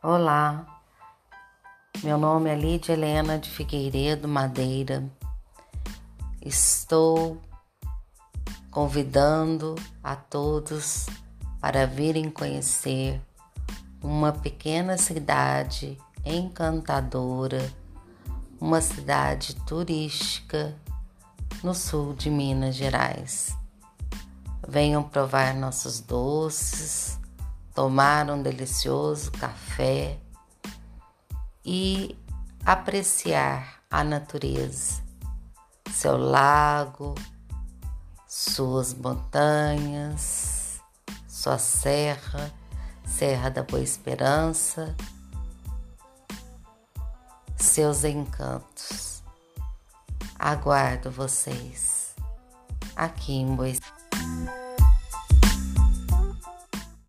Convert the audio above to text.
Olá, meu nome é Lídia Helena de Figueiredo Madeira. Estou convidando a todos para virem conhecer uma pequena cidade encantadora, uma cidade turística no sul de Minas Gerais. Venham provar nossos doces tomar um delicioso café e apreciar a natureza, seu lago, suas montanhas, sua serra, Serra da Boa Esperança, seus encantos. Aguardo vocês aqui em Boa Esperança.